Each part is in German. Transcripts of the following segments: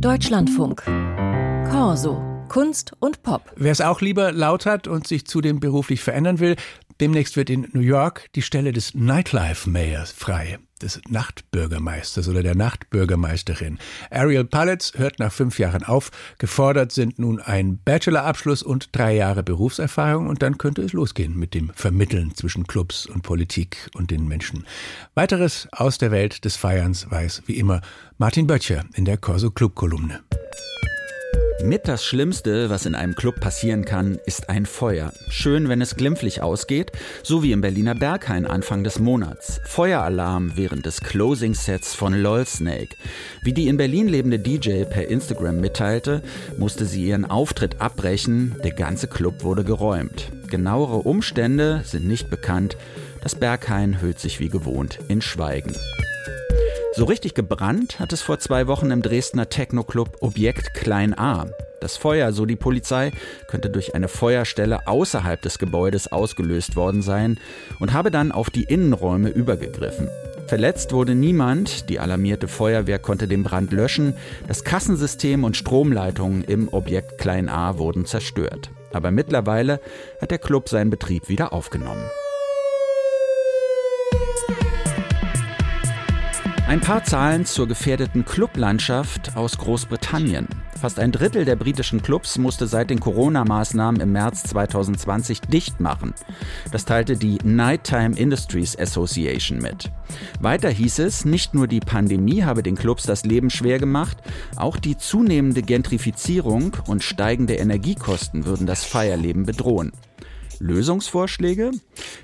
Deutschlandfunk. Corso. Kunst und Pop. Wer es auch lieber laut hat und sich zudem beruflich verändern will, demnächst wird in New York die Stelle des Nightlife Mayors frei des Nachtbürgermeisters oder der Nachtbürgermeisterin. Ariel Pallets hört nach fünf Jahren auf. Gefordert sind nun ein Bachelorabschluss und drei Jahre Berufserfahrung und dann könnte es losgehen mit dem Vermitteln zwischen Clubs und Politik und den Menschen. Weiteres aus der Welt des Feierns weiß wie immer Martin Böttcher in der Corso Club Kolumne. Mit das Schlimmste, was in einem Club passieren kann, ist ein Feuer. Schön, wenn es glimpflich ausgeht, so wie im Berliner Berghain Anfang des Monats. Feueralarm während des Closing Sets von LOL Snake. Wie die in Berlin lebende DJ per Instagram mitteilte, musste sie ihren Auftritt abbrechen, der ganze Club wurde geräumt. Genauere Umstände sind nicht bekannt. Das Berghain hüllt sich wie gewohnt in Schweigen. So richtig gebrannt hat es vor zwei Wochen im Dresdner Techno-Club Objekt Klein A. Das Feuer, so die Polizei, könnte durch eine Feuerstelle außerhalb des Gebäudes ausgelöst worden sein und habe dann auf die Innenräume übergegriffen. Verletzt wurde niemand, die alarmierte Feuerwehr konnte den Brand löschen, das Kassensystem und Stromleitungen im Objekt Klein A wurden zerstört. Aber mittlerweile hat der Club seinen Betrieb wieder aufgenommen. Ein paar Zahlen zur gefährdeten Clublandschaft aus Großbritannien. Fast ein Drittel der britischen Clubs musste seit den Corona-Maßnahmen im März 2020 dicht machen. Das teilte die Nighttime Industries Association mit. Weiter hieß es, nicht nur die Pandemie habe den Clubs das Leben schwer gemacht, auch die zunehmende Gentrifizierung und steigende Energiekosten würden das Feierleben bedrohen. Lösungsvorschläge?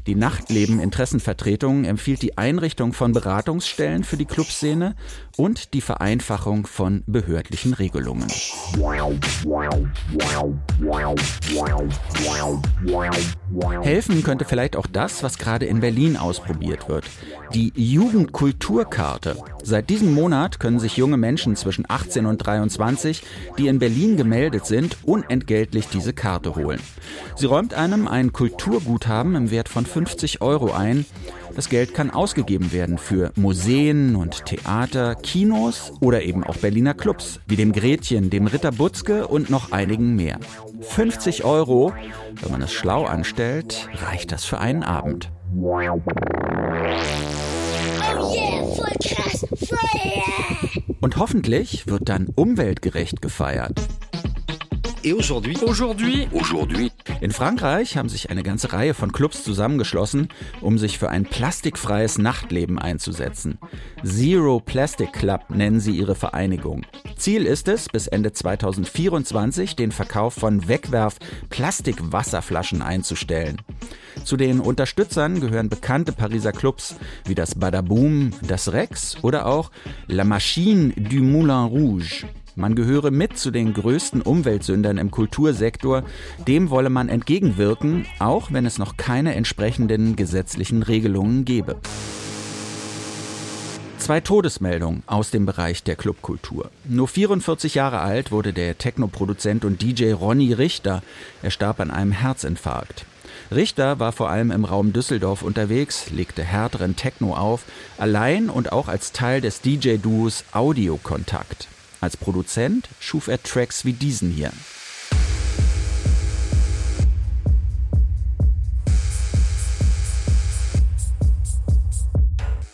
Die Nachtleben-Interessenvertretung empfiehlt die Einrichtung von Beratungsstellen für die Clubszene und die Vereinfachung von behördlichen Regelungen. Helfen könnte vielleicht auch das, was gerade in Berlin ausprobiert wird. Die Jugendkulturkarte. Seit diesem Monat können sich junge Menschen zwischen 18 und 23, die in Berlin gemeldet sind, unentgeltlich diese Karte holen. Sie räumt einem ein Kulturguthaben im Wert von 50 Euro ein. Das Geld kann ausgegeben werden für Museen und Theater, Kinos oder eben auch Berliner Clubs, wie dem Gretchen, dem Ritter Butzke und noch einigen mehr. 50 Euro, wenn man es schlau anstellt, reicht das für einen Abend. Oh yeah, voll krass, Feuer! Und hoffentlich wird dann umweltgerecht gefeiert. Et aujourd'hui, aujourd'hui, aujourd'hui. In Frankreich haben sich eine ganze Reihe von Clubs zusammengeschlossen, um sich für ein plastikfreies Nachtleben einzusetzen. Zero Plastic Club nennen sie ihre Vereinigung. Ziel ist es, bis Ende 2024 den Verkauf von Wegwerf-Plastikwasserflaschen einzustellen. Zu den Unterstützern gehören bekannte Pariser Clubs wie das Badaboom, das Rex oder auch La Machine du Moulin Rouge. Man gehöre mit zu den größten Umweltsündern im Kultursektor. Dem wolle man entgegenwirken, auch wenn es noch keine entsprechenden gesetzlichen Regelungen gebe. Zwei Todesmeldungen aus dem Bereich der Clubkultur. Nur 44 Jahre alt wurde der Technoproduzent und DJ Ronny Richter. Er starb an einem Herzinfarkt. Richter war vor allem im Raum Düsseldorf unterwegs, legte härteren Techno auf, allein und auch als Teil des DJ-Duos Audiokontakt. Als Produzent schuf er Tracks wie diesen hier.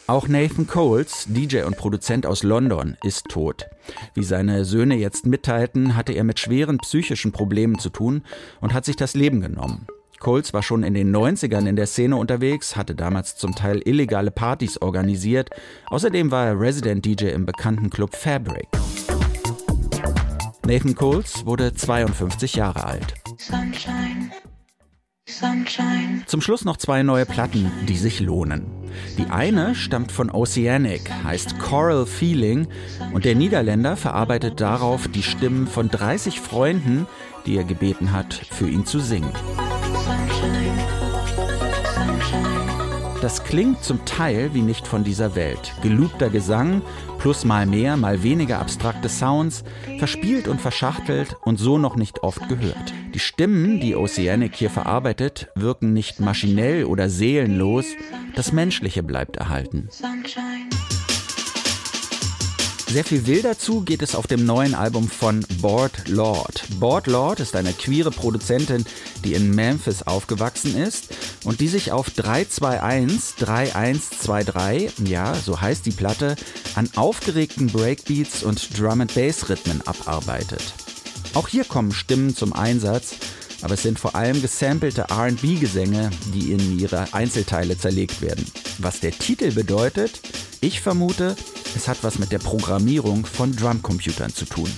Auch Nathan Coles, DJ und Produzent aus London, ist tot. Wie seine Söhne jetzt mitteilten, hatte er mit schweren psychischen Problemen zu tun und hat sich das Leben genommen. Coles war schon in den 90ern in der Szene unterwegs, hatte damals zum Teil illegale Partys organisiert. Außerdem war er Resident DJ im bekannten Club Fabric. Nathan Coles wurde 52 Jahre alt. Sunshine. Sunshine. Zum Schluss noch zwei neue Platten, die sich lohnen. Die eine stammt von Oceanic, heißt Coral Feeling und der Niederländer verarbeitet darauf die Stimmen von 30 Freunden, die er gebeten hat, für ihn zu singen. Das klingt zum Teil wie nicht von dieser Welt. Gelobter Gesang, plus mal mehr, mal weniger abstrakte Sounds, verspielt und verschachtelt und so noch nicht oft gehört. Die Stimmen, die Oceanic hier verarbeitet, wirken nicht maschinell oder seelenlos, das Menschliche bleibt erhalten. Sunshine. Sehr viel wilder zu geht es auf dem neuen Album von Board Lord. Board Lord ist eine queere Produzentin, die in Memphis aufgewachsen ist und die sich auf 321 3123, ja, so heißt die Platte, an aufgeregten Breakbeats und Drum and Bass Rhythmen abarbeitet. Auch hier kommen Stimmen zum Einsatz, aber es sind vor allem gesampelte RB-Gesänge, die in ihre Einzelteile zerlegt werden. Was der Titel bedeutet, ich vermute, es hat was mit der Programmierung von Drumcomputern zu tun.